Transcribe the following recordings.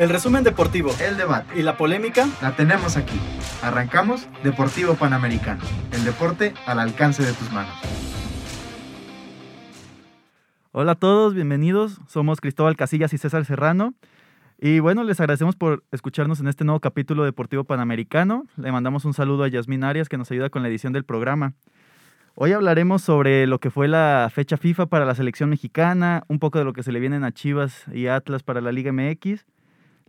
El resumen deportivo El debate. y la polémica La tenemos aquí. Arrancamos Deportivo Panamericano. El deporte al alcance de tus manos. Hola a todos, bienvenidos. Somos Cristóbal Casillas y César Serrano. Y bueno, les agradecemos por escucharnos en este nuevo capítulo Deportivo Panamericano. Le mandamos un saludo a Yasmín Arias que nos ayuda con la edición del programa. Hoy hablaremos sobre lo que fue la fecha FIFA para la selección mexicana, un poco de lo que se le vienen a Chivas y Atlas para la Liga MX,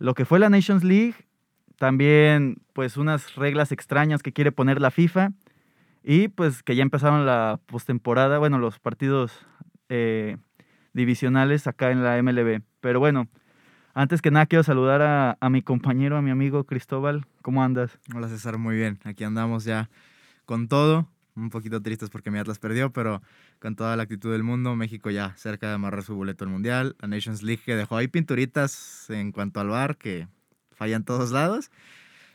lo que fue la Nations League, también pues unas reglas extrañas que quiere poner la FIFA y pues que ya empezaron la postemporada, bueno, los partidos eh, divisionales acá en la MLB. Pero bueno, antes que nada quiero saludar a, a mi compañero, a mi amigo Cristóbal. ¿Cómo andas? Hola César, muy bien. Aquí andamos ya con todo. Un poquito tristes porque mi Atlas perdió, pero con toda la actitud del mundo. México ya cerca de amarrar su boleto al Mundial. La Nations League que dejó ahí pinturitas en cuanto al bar que fallan todos lados.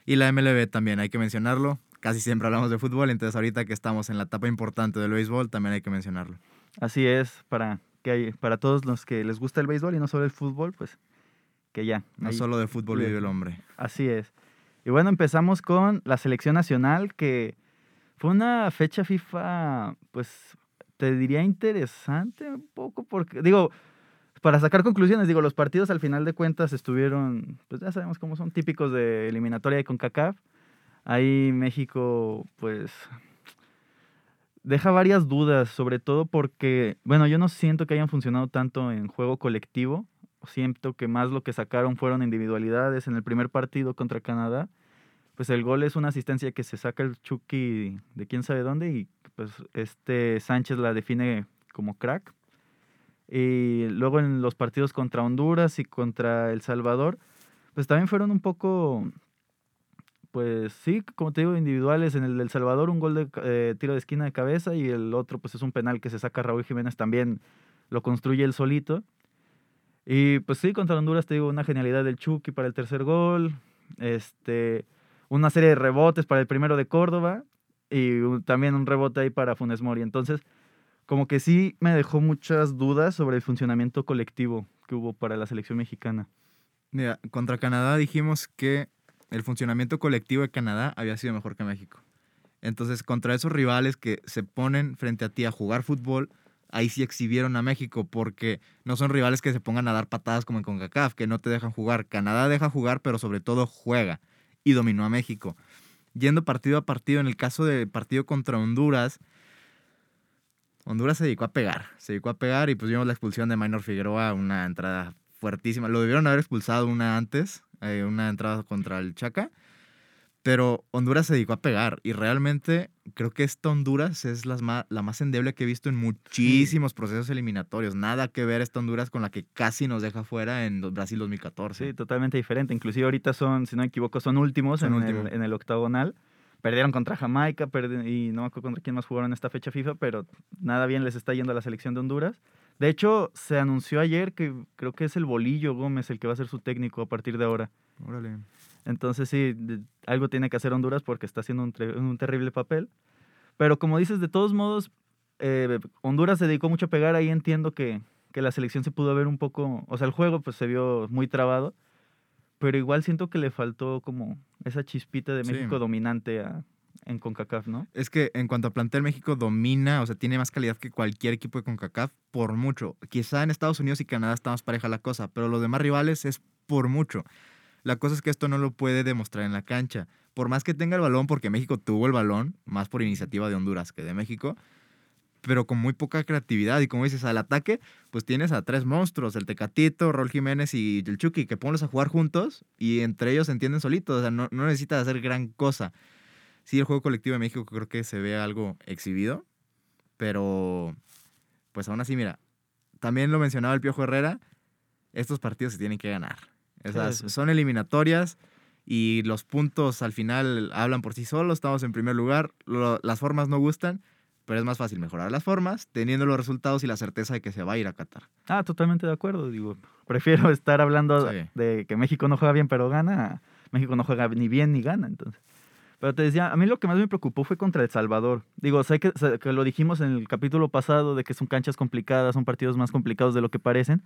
Y la MLB también, hay que mencionarlo. Casi siempre hablamos de fútbol, entonces ahorita que estamos en la etapa importante del béisbol, también hay que mencionarlo. Así es, para, que hay, para todos los que les gusta el béisbol y no solo el fútbol, pues que ya. No ahí- solo de fútbol vive el hombre. Así es. Y bueno, empezamos con la selección nacional, que fue una fecha FIFA, pues te diría interesante un poco, porque, digo, para sacar conclusiones, digo, los partidos al final de cuentas estuvieron, pues ya sabemos cómo son, típicos de eliminatoria de CONCACAF. Ahí México, pues, deja varias dudas, sobre todo porque, bueno, yo no siento que hayan funcionado tanto en juego colectivo. Siento que más lo que sacaron fueron individualidades en el primer partido contra Canadá. Pues el gol es una asistencia que se saca el Chucky de quién sabe dónde y pues este Sánchez la define como crack. Y luego en los partidos contra Honduras y contra El Salvador, pues también fueron un poco, pues sí, como te digo, individuales. En el del Salvador un gol de eh, tiro de esquina de cabeza y el otro pues es un penal que se saca Raúl Jiménez también lo construye él solito. Y pues sí, contra Honduras te digo una genialidad del Chucky para el tercer gol, este, una serie de rebotes para el primero de Córdoba y también un rebote ahí para Funes Mori. Entonces, como que sí me dejó muchas dudas sobre el funcionamiento colectivo que hubo para la selección mexicana. Mira, contra Canadá dijimos que el funcionamiento colectivo de Canadá había sido mejor que México. Entonces, contra esos rivales que se ponen frente a ti a jugar fútbol, ahí sí exhibieron a México, porque no son rivales que se pongan a dar patadas como en CONCACAF, que no te dejan jugar. Canadá deja jugar, pero sobre todo juega y dominó a México. Yendo partido a partido, en el caso del partido contra Honduras, Honduras se dedicó a pegar, se dedicó a pegar y pues vimos la expulsión de Minor Figueroa, una entrada fuertísima. Lo debieron haber expulsado una antes, eh, una entrada contra el Chaca, pero Honduras se dedicó a pegar y realmente creo que esta Honduras es las ma- la más endeble que he visto en muchísimos procesos eliminatorios. Nada que ver esta Honduras con la que casi nos deja fuera en Brasil 2014. Sí, totalmente diferente. Inclusive ahorita son, si no me equivoco, son últimos Son en. El, en el octagonal. Perdieron contra Jamaica y no me acuerdo contra quién más jugaron en esta fecha FIFA, pero nada bien les está yendo a la selección de Honduras. De hecho, se anunció ayer que creo que es el Bolillo Gómez el que va a ser su técnico a partir de ahora. Órale. Entonces sí, de- algo tiene que hacer Honduras porque está haciendo un, un terrible papel. Pero como dices, de todos modos, eh, Honduras se dedicó mucho a pegar. Ahí entiendo que, que la selección se pudo ver un poco, o sea, el juego pues se vio muy trabado. Pero igual siento que le faltó como esa chispita de Sí. México dominante a- en CONCACAF, ¿no? Es que en cuanto a plantel, México domina, o sea, tiene más calidad que cualquier equipo de CONCACAF por mucho. Quizá en Estados Unidos y Canadá está más pareja la cosa, pero los demás rivales es por mucho. La cosa es que esto no lo puede demostrar en la cancha. Por más que tenga el balón, porque México tuvo el balón, más por iniciativa de Honduras que de México, pero con muy poca creatividad. Y como dices, al ataque, pues tienes a tres monstruos, el Tecatito, Rol Jiménez y el Chucky, que ponlos a jugar juntos y entre ellos entienden solitos. O sea, no necesitas hacer gran cosa. Sí, el juego colectivo de México creo que se ve algo exhibido, pero pues aún así, mira, también lo mencionaba el Piojo Herrera, estos partidos se tienen que ganar. Sí, sí. son eliminatorias y los puntos al final hablan por sí solos, estamos en primer lugar, lo- las formas no gustan, pero es más fácil mejorar las formas teniendo los resultados y la certeza de que se va a ir a Qatar. Ah, totalmente de acuerdo. Digo, prefiero estar hablando Sí. de que México no juega bien pero gana. México no juega ni bien ni gana, entonces. Pero te decía, a mí lo que más me preocupó fue contra El Salvador. Digo, sé que, lo dijimos en el capítulo pasado de que son canchas complicadas, son partidos más complicados de lo que parecen.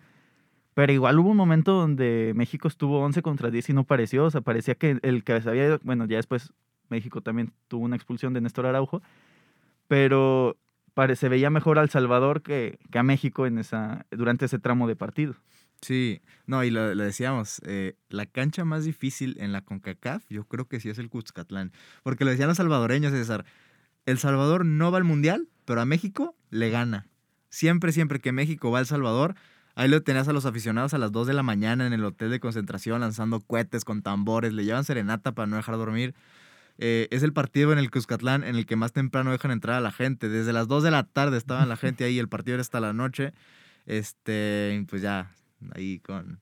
Pero igual hubo un momento donde México estuvo 11 contra 10 y no pareció. O sea, parecía que el que se había ido- bueno, ya después México también tuvo una expulsión de Néstor Araujo. Pero se veía mejor al Salvador que, que a México en esa, durante ese tramo de partido. Sí, no, y lo, lo decíamos, eh, la cancha más difícil en la CONCACAF, yo creo que sí es el Cuscatlán. Porque lo decían los salvadoreños, César. El Salvador no va al Mundial, pero a México le gana. Siempre, siempre que México va al Salvador, ahí lo tenías a los aficionados a las 2 de la mañana en el hotel de concentración lanzando cohetes con tambores, le llevan serenata para no dejar dormir. Eh, es el partido en el Cuscatlán en el que más temprano dejan entrar a la gente. Desde las 2 de la tarde estaban la gente ahí, el partido era hasta la noche. Este, pues ya, ahí con,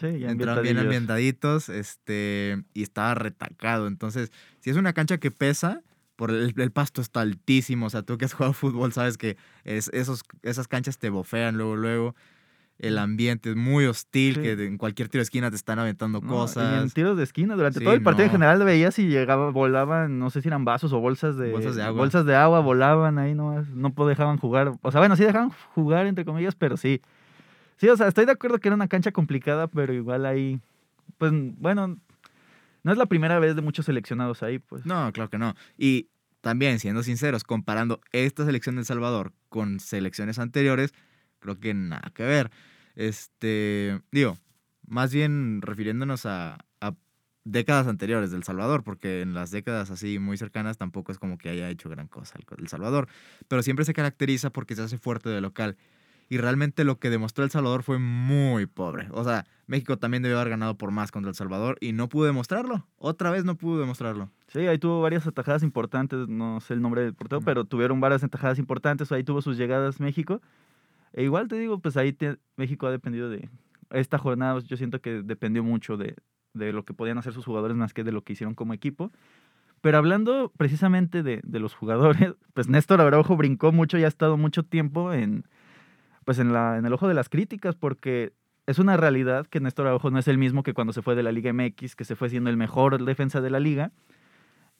Sí, ya entraron bien ambientaditos, este, y estaba retacado. Entonces, si es una cancha que pesa, por el, el pasto está altísimo. O sea, tú que has jugado fútbol sabes que es, esos, esas canchas te bofean luego, luego. El ambiente es muy hostil, Sí. que en cualquier tiro de esquina te están aventando No, y en cosas. tiros de esquina, durante Sí, todo el partido en general veías y llegaba, volaban, no sé si eran vasos o bolsas de, Bolsas de agua. bolsas de agua, volaban ahí nomás, no dejaban jugar. O sea, bueno, sí dejaban jugar, entre comillas, pero sí. Sí, o sea, estoy de acuerdo que era una cancha complicada, pero igual ahí, pues, bueno, no es la primera vez de muchos seleccionados ahí, pues. No, claro que no. Y también, siendo sinceros, comparando esta selección de El Salvador con selecciones anteriores, creo que nada que ver. Este, digo, más bien refiriéndonos a, a décadas anteriores del Salvador, porque en las décadas así muy cercanas tampoco es como que haya hecho gran cosa El Salvador, pero siempre se caracteriza porque se hace fuerte de local. Y realmente lo que demostró El Salvador fue muy pobre. O sea, México también debió haber ganado por más contra El Salvador y no pudo demostrarlo. Otra vez no pudo demostrarlo. Sí, ahí tuvo varias atajadas importantes, no sé el nombre del portero, pero tuvieron varias atajadas importantes, ahí tuvo sus llegadas México. E igual te digo, pues ahí te- México ha dependido de... Esta jornada yo siento que dependió mucho de, de lo que podían hacer sus jugadores más que de lo que hicieron como equipo. Pero hablando precisamente de, de los jugadores, pues Néstor Araujo brincó mucho y ha estado mucho tiempo en, pues en, la, en el ojo de las críticas porque es una realidad que Néstor Araujo no es el mismo que cuando se fue de la Liga MX, que se fue siendo el mejor defensa de la liga.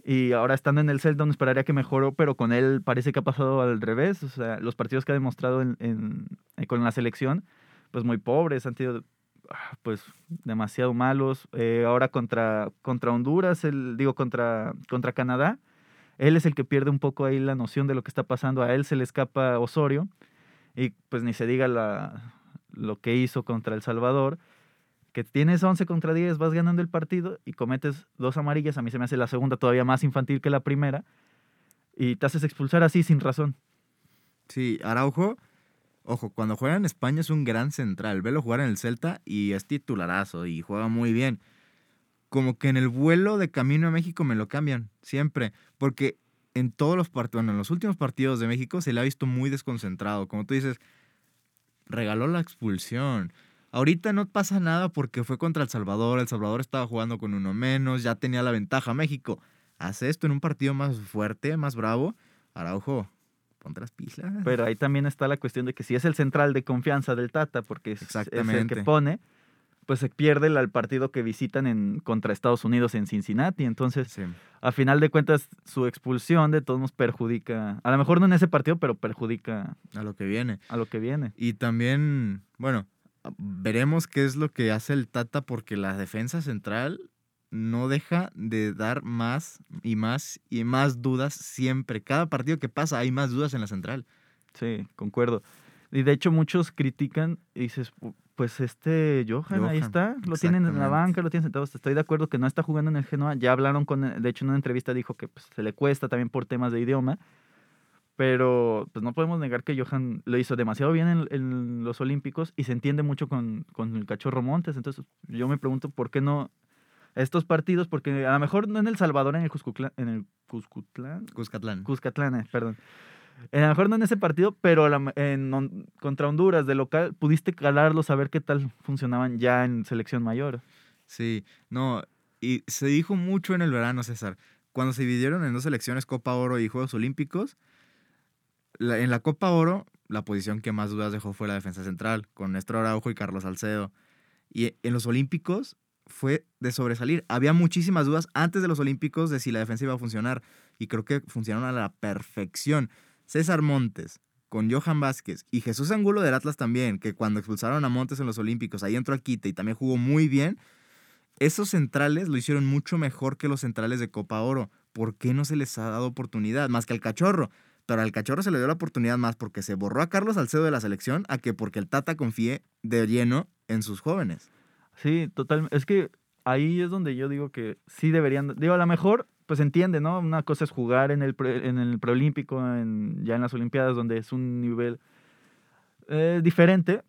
Y ahora estando en el Celta, uno esperaría que mejoró, pero con él parece que ha pasado al revés. O sea, los partidos que ha demostrado en- eh, con la selección, pues muy pobres, han sido ah, pues demasiado malos. Eh, ahora contra, contra Honduras, el, digo, contra, contra Canadá, él es el que pierde un poco ahí la noción de lo que está pasando. A él se le escapa Osorio y pues ni se diga la, lo que hizo contra El Salvador que tienes 11 contra 10, vas ganando el partido y cometes dos amarillas, a mí se me hace la segunda todavía más infantil que la primera, y te haces expulsar así sin razón. Sí, Araujo, ojo, cuando juega en España es un gran central. Velo jugar en el Celta y es titularazo y juega muy bien. Como que en el vuelo de camino a México me lo cambian, siempre. Porque en todos los partidos, bueno, en los últimos partidos de México se le ha visto muy desconcentrado. Como tú dices, regaló la expulsión. Ahorita no pasa nada porque fue contra El Salvador. El Salvador estaba jugando con uno menos, ya tenía la ventaja. México hace esto en un partido más fuerte, más bravo. Araujo, ponte las pilas. Pero ahí también está la cuestión de que si es el central de confianza del Tata, porque es, el que pone, pues se pierde el, partido que visitan en, contra Estados Unidos en Cincinnati. Entonces, Sí. a final de cuentas, su expulsión de todos nos perjudica, a lo mejor no en ese partido, pero perjudica a lo que viene. a lo que viene. Y también, bueno, veremos qué es lo que hace el Tata porque la defensa central no deja de dar más y más y más dudas siempre. Cada partido que pasa hay más dudas en la central. Sí, concuerdo. Y de hecho muchos critican y dices, "Pu- pues este Johan, ahí está, lo tienen en la banca, lo tienen sentado, estoy de acuerdo que no está jugando en el Genoa, ya hablaron con, él, de hecho en una entrevista dijo que pues, se le cuesta también por temas de idioma, pero pues no podemos negar que Johan lo hizo demasiado bien en, en los Olímpicos y se entiende mucho con, con el cachorro Montes, entonces yo me pregunto por qué no estos partidos, porque a lo mejor no en El Salvador, en el Cuscutlán, en el Cuscutlán, Cuscatlán. Cuscatlán, eh, perdón. A lo mejor no en ese partido, pero a en contra Honduras de local pudiste calarlos, saber qué tal funcionaban ya en selección mayor. Sí, no, Y se dijo mucho en el verano, César. Cuando se dividieron en dos selecciones, Copa Oro y Juegos Olímpicos, en la Copa Oro, la posición que más dudas dejó fue la defensa central, con Néstor Araujo y Carlos Salcedo. Y en los Olímpicos fue de sobresalir. Había muchísimas dudas antes de los Olímpicos de si la defensa iba a funcionar. Y creo que funcionaron a la perfección. César Montes, con Johan Vázquez y Jesús Angulo del Atlas también, que cuando expulsaron a Montes en los Olímpicos, ahí entró a Quite y también jugó muy bien. Esos centrales lo hicieron mucho mejor que los centrales de Copa Oro. ¿Por qué no se les ha dado oportunidad? Más que al cachorro. Pero al cachorro se le dio la oportunidad más porque se borró a Carlos Salcedo de la selección a que porque el Tata confíe de lleno en sus jóvenes. Sí, total. Es que ahí es donde yo digo que sí deberían. Digo, a lo mejor, pues entiende, ¿no? Una cosa es jugar en el, en el preolímpico, ya en las Olimpiadas, donde es un nivel eh, diferente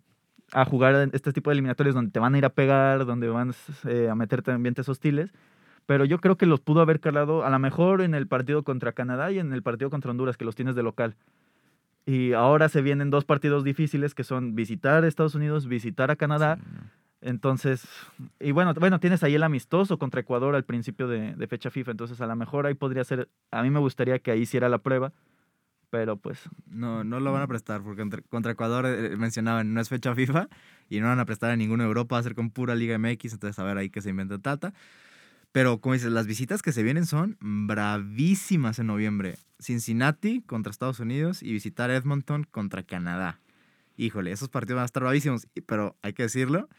a jugar este tipo de eliminatorios donde te van a ir a pegar, donde van eh, a meterte en ambientes hostiles. Pero yo creo que los pudo haber calado a lo mejor en el partido contra Canadá y en el partido contra Honduras, que los tienes de local. Y ahora se vienen dos partidos difíciles que son visitar Estados Unidos, visitar a Canadá. Entonces, y bueno, bueno, tienes ahí el amistoso contra Ecuador al principio de, de fecha FIFA, entonces a lo mejor ahí podría ser, a mí me gustaría que ahí hiciera la prueba, pero pues No, no lo van a prestar porque contra, Ecuador eh, mencionaban no es fecha FIFA y no van a prestar a ninguna Europa, va a ser con pura Liga MX, entonces a ver ahí que se inventa Tata. Pero como dices, las visitas que se vienen son bravísimas en noviembre. Cincinnati contra Estados Unidos y visitar Edmonton contra Canadá. Híjole, esos partidos van a estar bravísimos, pero hay que decirlo,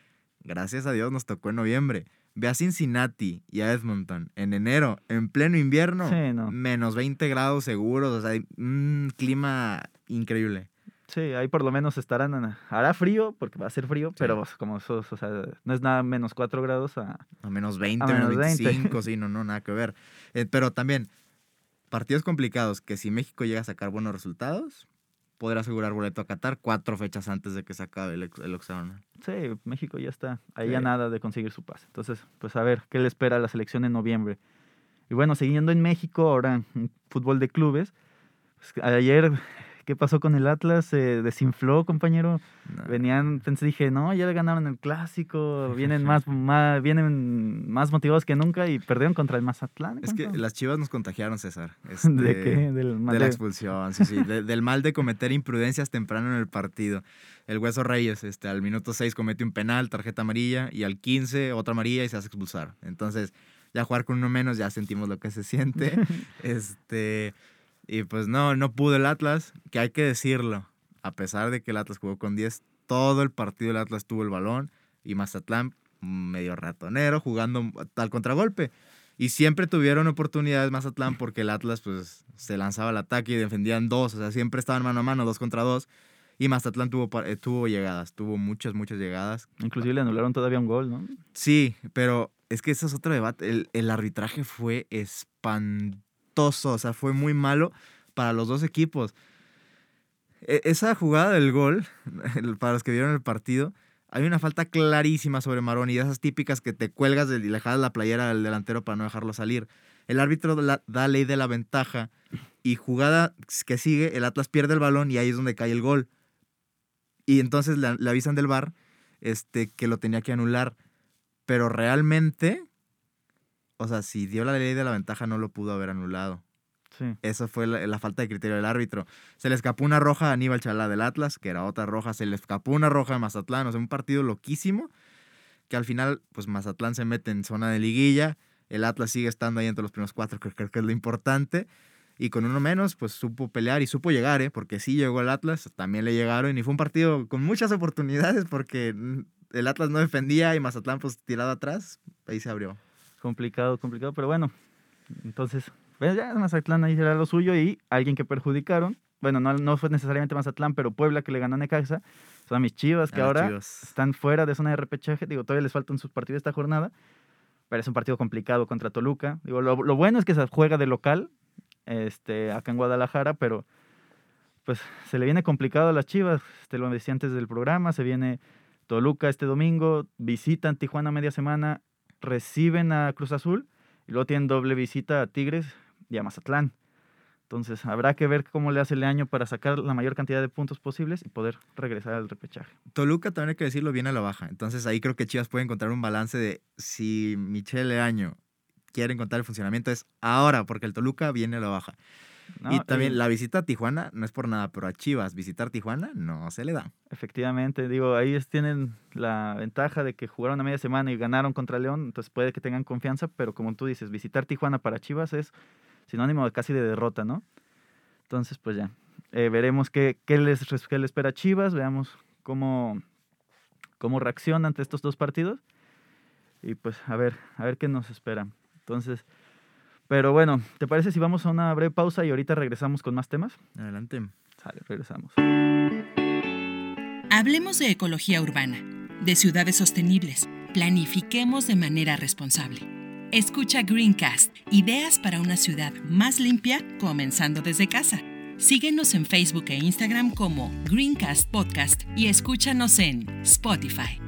gracias a Dios nos tocó en noviembre. Ve a Cincinnati y a Edmonton en enero, en pleno invierno, Sí, no. menos 20 grados seguros, o sea, un clima increíble. sí, ahí por lo menos estarán, hará frío, porque va a ser frío, pero como sos, o sea, no es nada menos 4 grados a... A menos 20, A menos menos 20. 25, sí, no, no, nada que ver. Eh, pero también, partidos complicados que si México llega a sacar buenos resultados, podrá asegurar boleto a Qatar cuatro fechas antes de que se acabe el, el octagonal. Sí, México ya está ahí a Sí. nada de conseguir su pase. Entonces, pues a ver, ¿qué le espera a la selección en noviembre? Y bueno, siguiendo en México, ahora en fútbol de clubes, pues, ayer, ¿qué pasó con el Atlas? Se desinfló, compañero. No. Venían, pensé, dije, no, ya le ganaron el clásico, vienen más, más, vienen más motivados que nunca y perdieron contra el Mazatlán. Es que las chivas nos contagiaron, César. ¿De Este, qué? Del mal De la expulsión, sí, sí. de- del mal de cometer imprudencias temprano en el partido. El Hueso Reyes, este, al minuto 6 comete un penal, tarjeta amarilla, y al 15 otra amarilla y se hace expulsar. Entonces, ya jugar con uno menos, ya sentimos lo que se siente. este, y pues no, no pudo el Atlas, que hay que decirlo. A pesar de que el Atlas jugó con 10, todo el partido el Atlas tuvo el balón y Mazatlán medio ratonero, jugando al contragolpe. Y siempre tuvieron oportunidades Mazatlán porque el Atlas pues se lanzaba al ataque y defendían dos, o sea, siempre estaban mano a mano, dos contra dos. Y Mazatlán tuvo, eh, tuvo llegadas, tuvo muchas, muchas llegadas. Inclusive le anularon todavía un gol, ¿no? Sí, pero es que ese es otro debate. El, el arbitraje fue espantoso, o sea, fue muy malo para los dos equipos. E- esa jugada del gol, para los que vieron el partido, hay una falta clarísima sobre Maroni, de esas típicas que te cuelgas y le jalas la playera al delantero para no dejarlo salir. El árbitro da ley de la ventaja y jugada que sigue, el Atlas pierde el balón y ahí es donde cae el gol. Y entonces le, le avisan del bar este, que lo tenía que anular. Pero realmente, o sea, si dio la ley de la ventaja, no lo pudo haber anulado. Sí. Esa fue la, la falta de criterio del árbitro. Se le escapó una roja a Aníbal Chalá del Atlas, que era otra roja. Se le escapó una roja a Mazatlán. O sea, un partido loquísimo. Que al final, pues Mazatlán se mete en zona de liguilla. El Atlas sigue estando ahí entre los primeros cuatro, que creo que es lo importante. Y con uno menos, pues supo pelear y supo llegar, ¿eh? Porque sí llegó el Atlas, también le llegaron. Y fue un partido con muchas oportunidades porque mm, el Atlas no defendía y Mazatlán, pues tirado atrás, ahí se abrió. Complicado, complicado, pero bueno. Entonces, pues ya Mazatlán ahí era lo suyo y alguien que perjudicaron. Bueno, no, no fue necesariamente Mazatlán, pero Puebla que le ganó a Necaxa. Son mis chivas que ahora Chivas. están fuera de zona de repechaje. Digo, todavía les faltan sus partidos esta jornada, pero es un partido complicado contra Toluca. Digo, lo, lo bueno es que se juega de local este, acá en Guadalajara, pero pues se le viene complicado a las chivas. Te lo decía antes del programa, se viene Toluca este domingo, visitan Tijuana media semana, reciben a Cruz Azul y luego tienen doble visita a Tigres y a Mazatlán. Entonces habrá que ver cómo le hace el año para sacar la mayor cantidad de puntos posibles y poder regresar al repechaje. Toluca también hay que decirlo viene a la baja. Entonces ahí creo que Chivas puede encontrar un balance de si Michelle Leaño quieren contar el funcionamiento es ahora, porque el Toluca viene a la baja. ¿No? y también Y la visita a Tijuana, no es por nada, pero a Chivas visitar Tijuana no se le da. Efectivamente, digo, ahí tienen la ventaja de que jugaron a media semana y ganaron contra León, entonces puede que tengan confianza, pero como tú dices, visitar Tijuana para Chivas es sinónimo de casi de derrota, ¿no? Entonces, pues ya, eh, veremos qué, qué les, qué le espera a Chivas, veamos cómo, cómo reacciona ante estos dos partidos y pues a ver, a ver qué nos espera. Entonces, pero bueno, ¿te parece si vamos a una breve pausa y ahorita regresamos con más temas? Adelante. Sale, regresamos. Hablemos de ecología urbana, de ciudades sostenibles. Planifiquemos de manera responsable. Escucha Greencast, ideas para una ciudad más limpia, comenzando desde casa. Síguenos en Facebook e Instagram como Greencast Podcast y escúchanos en Spotify.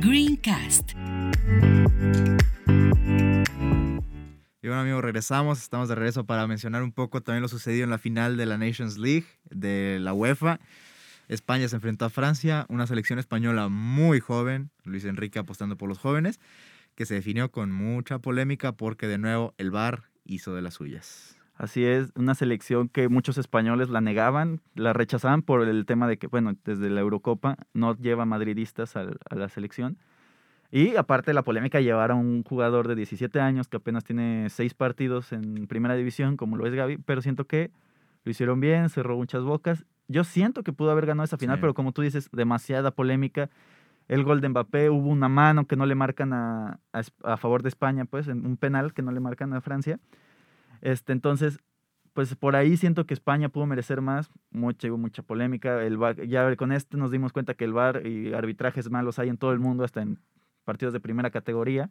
Greencast. Amigos, regresamos, estamos de regreso para mencionar un poco también lo sucedido en la final de la Nations League de la UEFA. España se enfrentó a Francia, una selección española muy joven, Luis Enrique apostando por los jóvenes, que se definió con mucha polémica porque de nuevo el VAR hizo de las suyas. Así es, una selección que muchos españoles la negaban, la rechazaban por el tema de que, bueno, desde la Eurocopa no lleva madridistas a la selección. Y aparte la polémica llevar a un jugador de 17 años que apenas tiene seis partidos en primera división, como lo es Gaby, pero siento que lo hicieron bien, cerró muchas bocas. Yo siento que pudo haber ganado esa final, Sí. pero como tú dices, demasiada polémica. El gol de Mbappé, hubo una mano que no le marcan a, a favor de España, pues, en un penal que no le marcan a Francia. Este, entonces, pues por ahí siento que España pudo merecer más, mucha, hubo mucha polémica. El ya con este nos dimos cuenta que el VAR y arbitrajes malos hay en todo el mundo, hasta en partidos de primera categoría.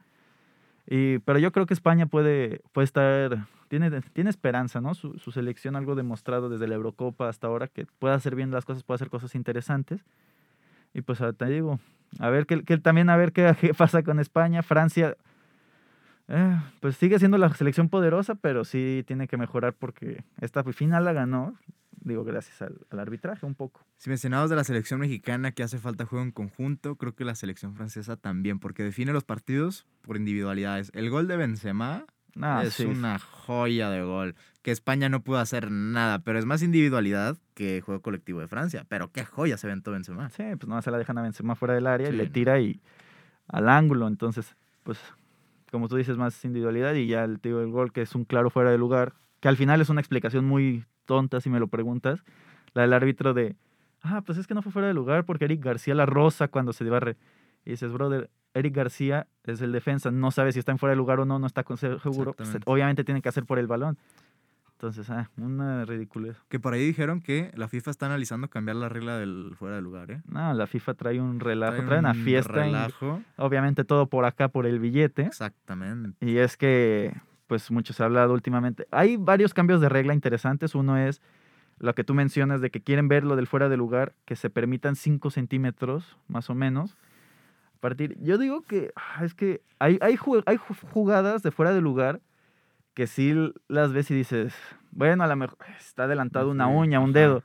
Y, pero yo creo que España puede, puede estar, tiene, tiene esperanza, ¿no? Su, selección, algo demostrado desde la Eurocopa hasta ahora, que puede hacer bien las cosas, puede hacer cosas interesantes. Y pues ah, te digo, a ver qué, qué- también a ver qué, qué pasa con España. Francia, eh, pues sigue siendo la selección poderosa, pero sí tiene que mejorar porque esta final la ganó, digo, gracias al, al arbitraje un poco. Si mencionabas de la selección mexicana que hace falta juego en conjunto, creo que la selección francesa también, porque define los partidos por individualidades. El gol de Benzema Ah, es sí. una joya de gol, que España no pudo hacer nada, pero es más individualidad que juego colectivo de Francia. Pero qué joya se aventó Benzema. Sí, pues no se la dejan a Benzema fuera del área, y le tira y al ángulo. Entonces, pues, como tú dices, más individualidad y ya el tío del gol, que es un claro fuera de lugar, que al final es una explicación muy tonta, si me lo preguntas. La del árbitro de, ah, pues es que no fue fuera de lugar porque Eric García la rosa cuando se barre. Y dices, brother, Eric García es el defensa, no sabe si está en fuera de lugar o no, no está con- seguro. pues, obviamente tiene que hacer por el balón. Entonces, ah, una ridiculez. Que por ahí dijeron que la FIFA está analizando cambiar la regla del fuera de lugar, ¿eh? No, la FIFA trae un relajo, trae, Trae una un fiesta. en- relajo. obviamente todo por acá, por el billete. Exactamente. Y es que, pues mucho se ha hablado últimamente. Hay varios cambios de regla interesantes. Uno es lo que tú mencionas de que quieren ver lo del fuera de lugar, que se permitan 5 centímetros, más o menos. A partir, yo digo que ah, es que hay, hay, hay ju- jugadas de fuera de lugar que sí las ves y dices, bueno, a lo mejor está adelantado una uña, un dedo.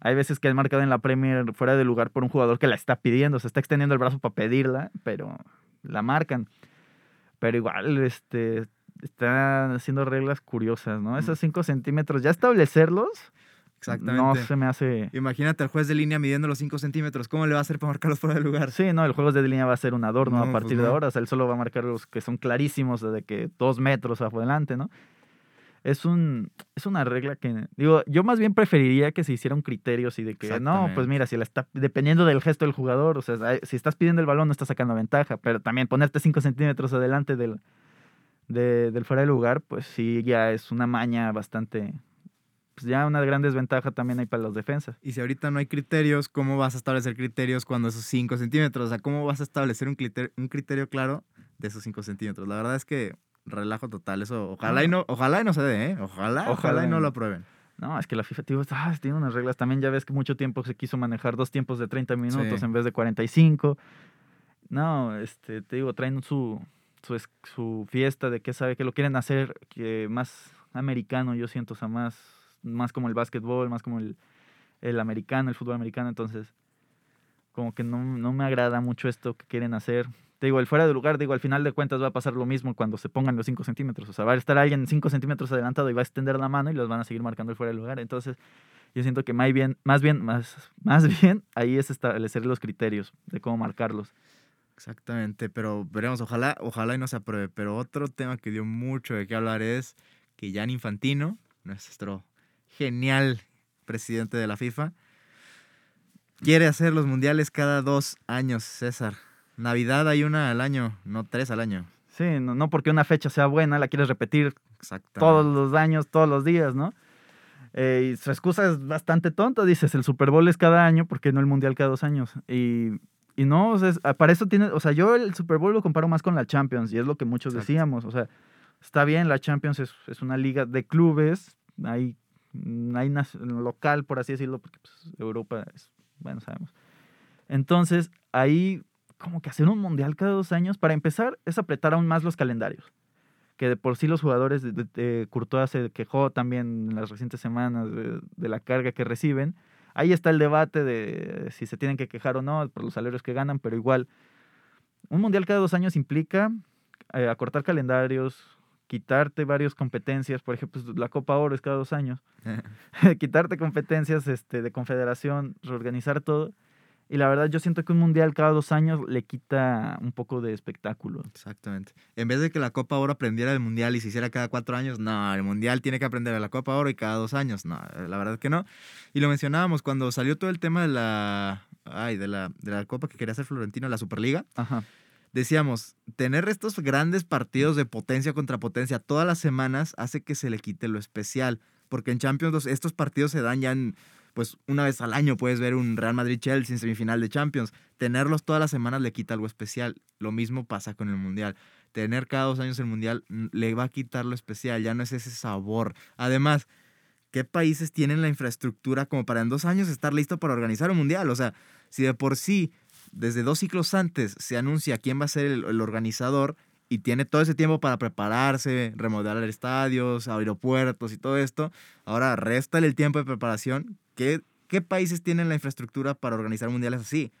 Hay veces que han marcado en la Premier fuera de lugar por un jugador que la está pidiendo, se está extendiendo el brazo para pedirla, pero la marcan. Pero igual, este, están haciendo reglas curiosas, ¿no? Esos 5 centímetros, ya establecerlos, Exactamente. no se me hace... Imagínate al juez de línea midiendo los 5 centímetros. ¿Cómo le va a hacer para marcarlos fuera de lugar? Sí, no, el juego de línea va a ser un adorno No, a pues partir de ahora. O sea, él solo va a marcar los que son clarísimos de que dos metros adelante, ¿no? Es un es una regla que digo, yo más bien preferiría que se hiciera un criterio así de que no, pues mira, si la está dependiendo del gesto del jugador, o sea, si estás pidiendo el balón no estás sacando ventaja, pero también ponerte 5 centímetros adelante del de- del fuera de lugar, pues sí ya es una maña bastante, pues ya una gran desventaja también hay para los defensas. Y si ahorita no hay criterios, ¿cómo vas a establecer criterios cuando esos 5 centímetros? O sea, ¿cómo vas a establecer un criterio, un criterio claro de esos 5 centímetros? La verdad es que relajo total. Eso, ojalá y no, ojalá y no se dé, ¿eh? Ojalá, ojalá, Ojalá y no lo aprueben. No, es que la FIFA tío, ah, tiene unas reglas. También ya ves que mucho tiempo se quiso manejar dos tiempos de 30 minutos Sí. en vez de 45. No, este, te digo, traen su, su, su fiesta de que sabe que lo quieren hacer que más americano, yo siento, o sea, más, más como el básquetbol, más como el, el americano, el fútbol americano. Entonces, como que no, no me agrada mucho esto que quieren hacer. te digo, el fuera de lugar, digo, al final de cuentas va a pasar lo mismo cuando se pongan los 5 centímetros. O sea, va a estar alguien 5 centímetros adelantado y va a extender la mano y los van a seguir marcando el fuera de lugar. Entonces, yo siento que más bien, más bien, más, más bien, ahí es establecer los criterios de cómo marcarlos. Exactamente, pero veremos, ojalá, ojalá y no se apruebe. Pero otro tema que dio mucho de qué hablar es que Jan Infantino, nuestro genial presidente de la FIFA, quiere hacer los mundiales cada dos años, César. Navidad hay una al año, no tres al año. Sí, no, no porque una fecha sea buena, la quieres repetir todos los años, todos los días, ¿no? Eh, y su excusa es bastante tonta, dices, el Super Bowl es cada año, porque no el Mundial cada dos años? Y, y no, o sea, es- para eso tiene, o sea, yo el Super Bowl lo comparo más con la Champions, y es lo que muchos Exacto. decíamos, o sea, está bien, la Champions es, es una liga de clubes, hay, hay nac- local, por así decirlo, porque pues, Europa es, bueno, sabemos. Entonces, ahí como que hacer un mundial cada dos años, para empezar, es apretar aún más los calendarios. Que de por sí los jugadores de, Courtois se quejó también en las recientes semanas de, de la carga que reciben. Ahí está el debate de si se tienen que quejar o no por los salarios que ganan, pero igual, un mundial cada dos años implica eh, acortar calendarios, quitarte varias competencias, por ejemplo, la Copa Oro es cada dos años, quitarte competencias este, de confederación, reorganizar todo. Y la verdad yo siento que un mundial cada dos años le quita un poco de espectáculo. Exactamente. En vez de que la Copa Oro aprendiera del Mundial y se hiciera cada cuatro años, no, el Mundial tiene que aprender de la Copa Oro y cada dos años. No, la verdad que no. Y lo mencionábamos cuando salió todo el tema de la, ay, de la, de la Copa que quería hacer Florentino, la Superliga. Ajá. Decíamos, tener estos grandes partidos de potencia contra potencia todas las semanas hace que se le quite lo especial. Porque en Champions los- estos partidos se dan ya en, pues una vez al año puedes ver un Real Madrid-Chelsea en semifinal de Champions. Tenerlos todas las semanas le quita algo especial. Lo mismo pasa con el Mundial. Tener cada dos años el Mundial le va a quitar lo especial, ya no es ese sabor. Además, ¿qué países tienen la infraestructura como para en dos años estar listo para organizar un Mundial? O sea, si de por sí, desde dos ciclos antes, se anuncia quién va a ser el, organizador y tiene todo ese tiempo para prepararse, remodelar estadios, aeropuertos y todo esto, ahora réstale el tiempo de preparación. ¿Qué, ¿Qué países tienen la infraestructura para organizar mundiales así?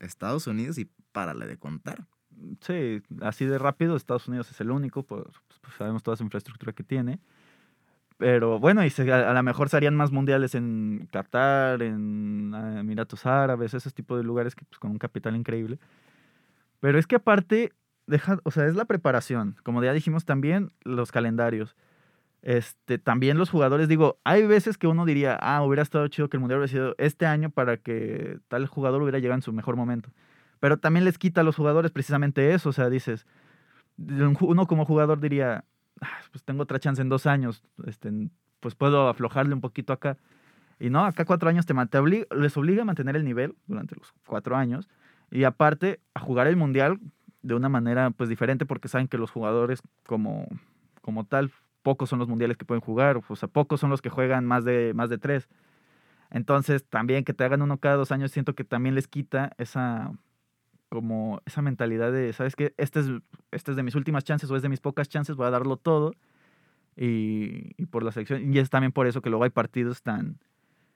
Estados Unidos y párale de contar. Sí, así de rápido, Estados Unidos es el único, pues, pues, sabemos toda su infraestructura que tiene. Pero bueno, y a, a lo mejor se harían más mundiales en Qatar, en ah, Emiratos Árabes, esos tipos de lugares que pues con un capital increíble. Pero es que aparte, deja, o sea, es la preparación. Como ya dijimos también, los calendarios. Este, también los jugadores, digo, hay veces que uno diría, ah, hubiera estado chido que el mundial hubiera sido este año para que tal jugador hubiera llegado en su mejor momento. Pero también les quita a los jugadores precisamente eso. O sea, dices, uno como jugador diría, "Ah, pues tengo otra chance en dos años, este, pues puedo aflojarle un poquito acá. Y no, acá cuatro años te, te obli- les obliga a mantener el nivel durante los cuatro años. Y aparte, a jugar el mundial de una manera pues diferente porque saben que los jugadores como, como tal, pocos son los mundiales que pueden jugar, o sea, pocos son los que juegan más de, más de tres. Entonces, también que te hagan uno cada dos años, siento que también les quita esa como esa mentalidad de, ¿sabes qué? Este es, este es de mis últimas chances o es de mis pocas chances, voy a darlo todo. Y, por la selección. Y es también por eso que luego hay partidos tan,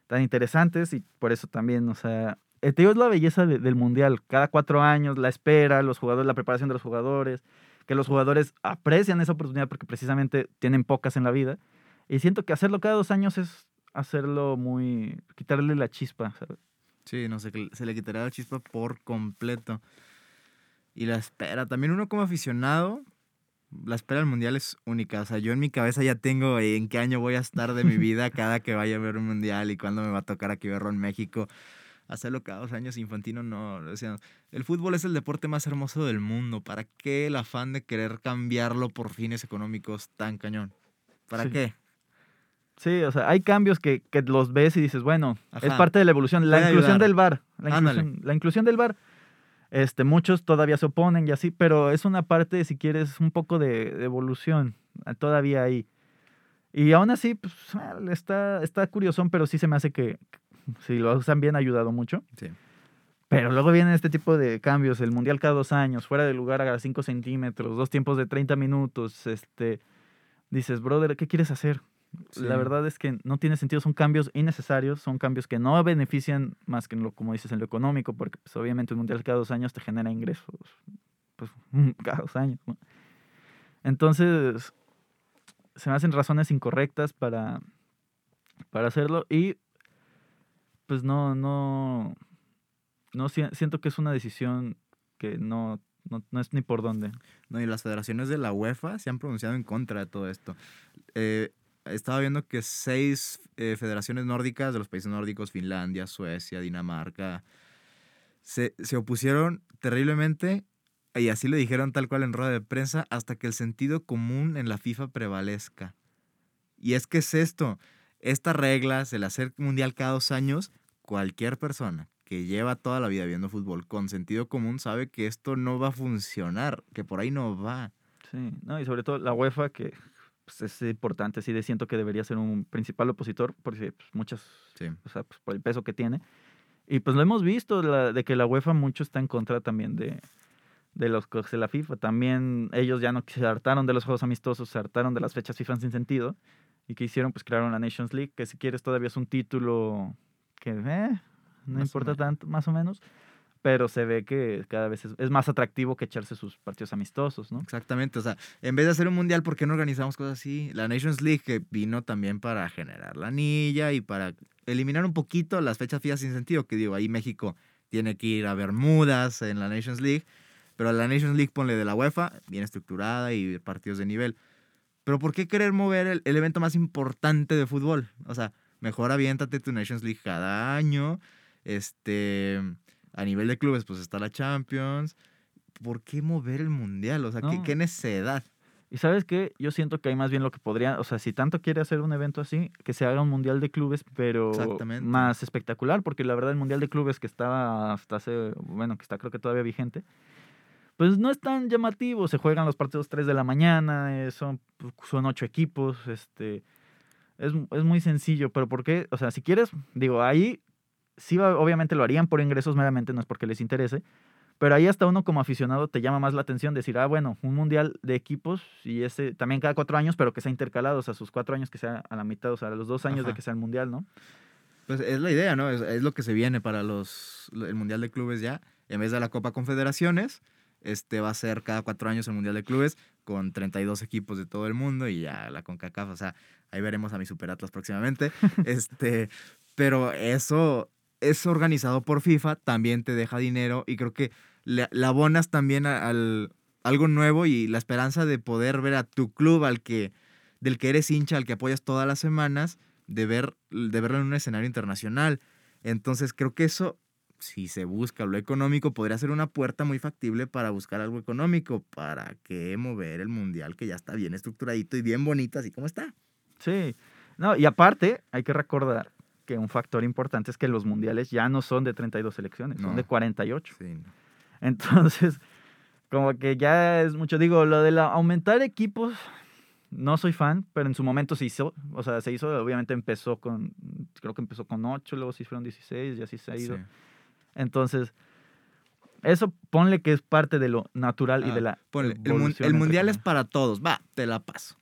tan interesantes y por eso también, o sea, eh, te digo, es la belleza de- del mundial. Cada cuatro años, la espera, los jugadores, la preparación de los jugadores, que los jugadores aprecian esa oportunidad porque precisamente tienen pocas en la vida. Y siento que hacerlo cada dos años es hacerlo muy, quitarle la chispa, ¿sabes? Sí, no sé, que se le quitaría la chispa por completo. Y la espera, también uno como aficionado, la espera del mundial es única. O sea, yo en mi cabeza ya tengo en qué año voy a estar de mi vida cada que vaya a ver un mundial y cuándo me va a tocar aquí verlo en México. Hacerlo cada dos años infantino, no. O sea, el fútbol es el deporte más hermoso del mundo. ¿Para qué el afán de querer cambiarlo por fines económicos tan cañón? ¿Para Sí. qué? Sí, o sea, hay cambios que, que los ves y dices, bueno, es Ajá. parte de la evolución. La inclusión del VAR. La inclusión, la inclusión del VAR. Este, muchos todavía se oponen y así, pero es una parte, si quieres, un poco de, de evolución. ah, Todavía ahí. Y aún así, pues, ah, está, está curiosón, pero sí se me hace que, si lo usan bien, ha ayudado mucho. Sí. Pero luego vienen este tipo de cambios, el mundial cada dos años, fuera de lugar a 5 centímetros, dos tiempos de 30 minutos, este, dices, brother, ¿qué quieres hacer? La verdad es que no tiene sentido, son cambios innecesarios, son cambios que no benefician más que en lo, como dices, en lo económico, porque pues, obviamente un mundial cada dos años te genera ingresos pues cada dos años. ¿no? Entonces, se me hacen razones incorrectas para, para hacerlo y pues no, no, no si- siento que es una decisión que no, no, no es ni por dónde. No, y las federaciones de la UEFA se han pronunciado en contra de todo esto. Eh, estaba viendo que seis eh, federaciones nórdicas de los países nórdicos, Finlandia, Suecia, Dinamarca, se, se opusieron terriblemente y así le dijeron tal cual en rueda de prensa hasta que el sentido común en la FIFA prevalezca. Y es que es esto, estas reglas, el hacer mundial cada dos años, cualquier persona que lleva toda la vida viendo fútbol con sentido común sabe que esto no va a funcionar, que por ahí no va. Sí, no, y sobre todo la UEFA, que pues, es importante, sí, de- siento que debería ser un principal opositor, porque pues, muchas, Sí. o sea, pues, por el peso que tiene. Y pues lo hemos visto, la- de que la UEFA mucho está en contra también de, de los juegos de la FIFA. También ellos ya no se hartaron de los juegos amistosos, se hartaron de las fechas FIFA sin sentido. ¿Y que hicieron? Pues crearon la Nations League, que si quieres todavía es un título que eh, no Más importa tanto, más o menos. Pero se ve que cada vez es, es más atractivo que echarse sus partidos amistosos, ¿no? Exactamente, o sea, en vez de hacer un mundial, ¿por qué no organizamos cosas así? La Nations League que vino también para generar la anilla y para eliminar un poquito las fechas fijas sin sentido, que digo, ahí México tiene que ir a Bermudas en la Nations League, pero la Nations League ponle de la UEFA, bien estructurada y partidos de nivel. Pero ¿por qué querer mover el, el evento más importante de fútbol? O sea, mejor aviéntate tu Nations League cada año, este, a nivel de clubes pues está la Champions. ¿Por qué mover el mundial? O sea, ¿qué, No. qué necedad? Y sabes qué, yo siento que hay más bien lo que podría, o sea, si tanto quiere hacer un evento así, que se haga un mundial de clubes, pero más espectacular, porque la verdad el mundial de clubes que estaba hasta hace, bueno, que está creo que todavía vigente, pues no es tan llamativo, se juegan los partidos 3 de la mañana, eh, son, son ocho equipos, este, es, es muy sencillo, pero ¿por qué? O sea, si quieres, digo, ahí sí, obviamente lo harían por ingresos meramente, no es porque les interese, pero ahí hasta uno como aficionado te llama más la atención decir, ah, bueno, un mundial de equipos y ese también cada cuatro años, pero que sea intercalado, o sea, sus cuatro años que sea a la mitad, o sea, los dos años de que sea el mundial, ¿no? Pues es la idea, ¿no? Es, es lo que se viene para los, el Mundial de Clubes ya. En vez de la Copa Confederaciones, este va a ser cada cuatro años el Mundial de Clubes con 32 equipos de todo el mundo y ya la CONCACAF, o sea, ahí veremos a mi Super Atlas próximamente. este, pero eso es organizado por FIFA, también te deja dinero y creo que le, le abonas también al algo nuevo y la esperanza de poder ver a tu club al que del que eres hincha, al que apoyas todas las semanas, de ver de verlo en un escenario internacional. Entonces, creo que eso si se busca lo económico, podría ser una puerta muy factible para buscar algo económico. ¿Para qué mover el mundial que ya está bien estructuradito y bien bonito, así como está? Sí. No, y aparte, hay que recordar que un factor importante es que los mundiales ya no son de 32 selecciones, son de 48. Sí, no. Entonces, como que ya es mucho. Digo, lo de la aumentar equipos, no soy fan, pero en su momento se hizo. O sea, se hizo, obviamente empezó con, creo que empezó con 8, luego sí fueron 16 y así se ha ido. Sí. Entonces, eso ponle que es parte de lo natural y Ah, de la. ponle, el, mun- mundial es para todos. Va, te la paso.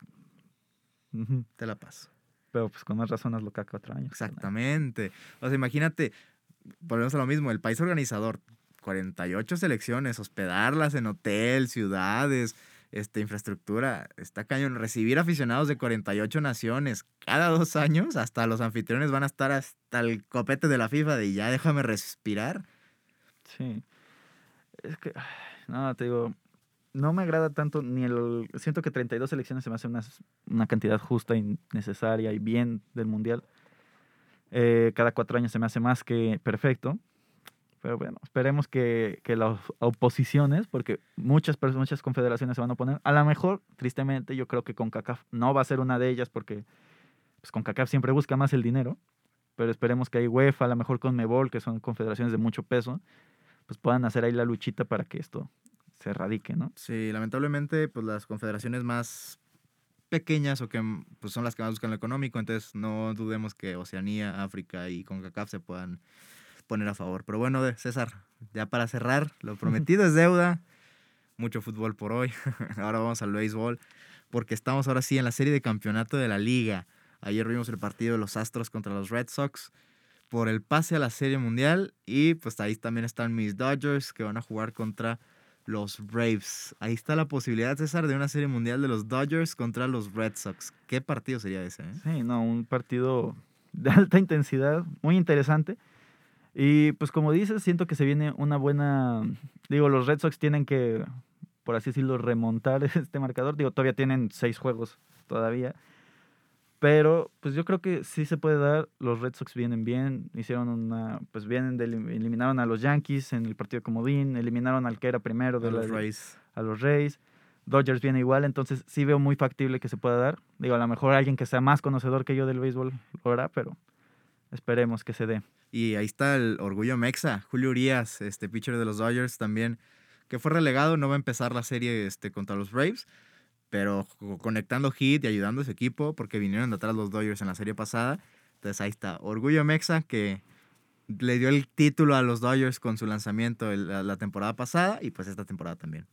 Te la paso. Pero pues con más razón lo cada cuatro años. Exactamente. O sea, imagínate, volvemos a lo mismo, el país organizador, 48 selecciones, hospedarlas en hotel, ciudades, este, infraestructura, está cañón. Recibir aficionados de 48 naciones cada dos años, hasta los anfitriones van a estar hasta el copete de la FIFA de ya déjame respirar. Sí. Es que, no, te digo, no me agrada tanto ni el... Siento que 32 selecciones se me hace una, una cantidad justa y necesaria y bien del Mundial. Eh, cada cuatro años se me hace más que perfecto. Pero bueno, esperemos que, que las oposiciones, porque muchas, muchas confederaciones se van a oponer. A lo mejor, tristemente, yo creo que CONCACAF no va a ser una de ellas porque pues, CONCACAF siempre busca más el dinero. Pero esperemos que hay UEFA, a lo mejor con MEBOL, que son confederaciones de mucho peso, pues puedan hacer ahí la luchita para que esto se erradique, ¿no? Sí, lamentablemente, pues las confederaciones más pequeñas o que pues, son las que más buscan lo económico, entonces no dudemos que Oceanía, África y CONCACAF se puedan poner a favor. Pero bueno, César, ya para cerrar, lo prometido es deuda. Mucho fútbol por hoy. ahora vamos al béisbol, porque estamos ahora sí en la serie de campeonato de la liga. Ayer vimos el partido de los Astros contra los Red Sox por el pase a la serie mundial y pues ahí también están mis Dodgers que van a jugar contra los Braves. Ahí está la posibilidad, César, de una serie mundial de los Dodgers contra los Red Sox. ¿Qué partido sería ese? eh? Sí, no, un partido de alta intensidad, muy interesante. Y pues como dices, siento que se viene una buena... Digo, los Red Sox tienen que, por así decirlo, remontar este marcador. Digo, todavía tienen seis juegos todavía. Pero pues yo creo que sí se puede dar. Los Red Sox vienen bien. Hicieron una... Pues vienen de... Eliminaron a los Yankees en el partido de comodín. Eliminaron al que era primero de los Rays. a los Rays. Dodgers viene igual, entonces sí veo muy factible que se pueda dar. Digo, a lo mejor alguien que sea más conocedor que yo del béisbol lo hará, pero esperemos que se dé. Y ahí está el orgullo mexa. Julio Urias, este pitcher de los Dodgers también, que fue relegado, no va a empezar la serie este, contra los Braves, pero co- conectando hit y ayudando a su equipo, porque vinieron de atrás los Dodgers en la serie pasada. Entonces ahí está, orgullo mexa que le dio el título a los Dodgers con su lanzamiento la temporada pasada y pues esta temporada también.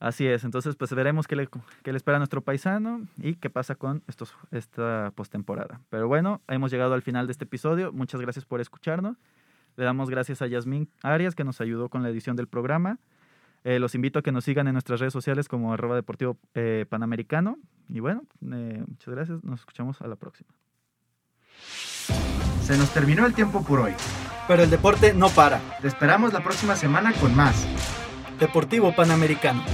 Así es, entonces pues veremos qué le, qué le espera a nuestro paisano y qué pasa con estos, esta postemporada. Pero bueno, hemos llegado al final de este episodio. Muchas gracias por escucharnos. Le damos gracias a Yasmín Arias que nos ayudó con la edición del programa. Eh, los invito a que nos sigan en nuestras redes sociales como arroba deportivo eh, panamericano. Y bueno, eh, muchas gracias. Nos escuchamos a la próxima. Se nos terminó el tiempo por hoy. Pero el deporte no para. Te esperamos la próxima semana con más. Deportivo Panamericano.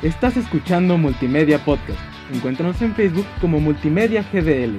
Estás escuchando Multimedia Podcast. Encuéntranos en Facebook como Multimedia GDL.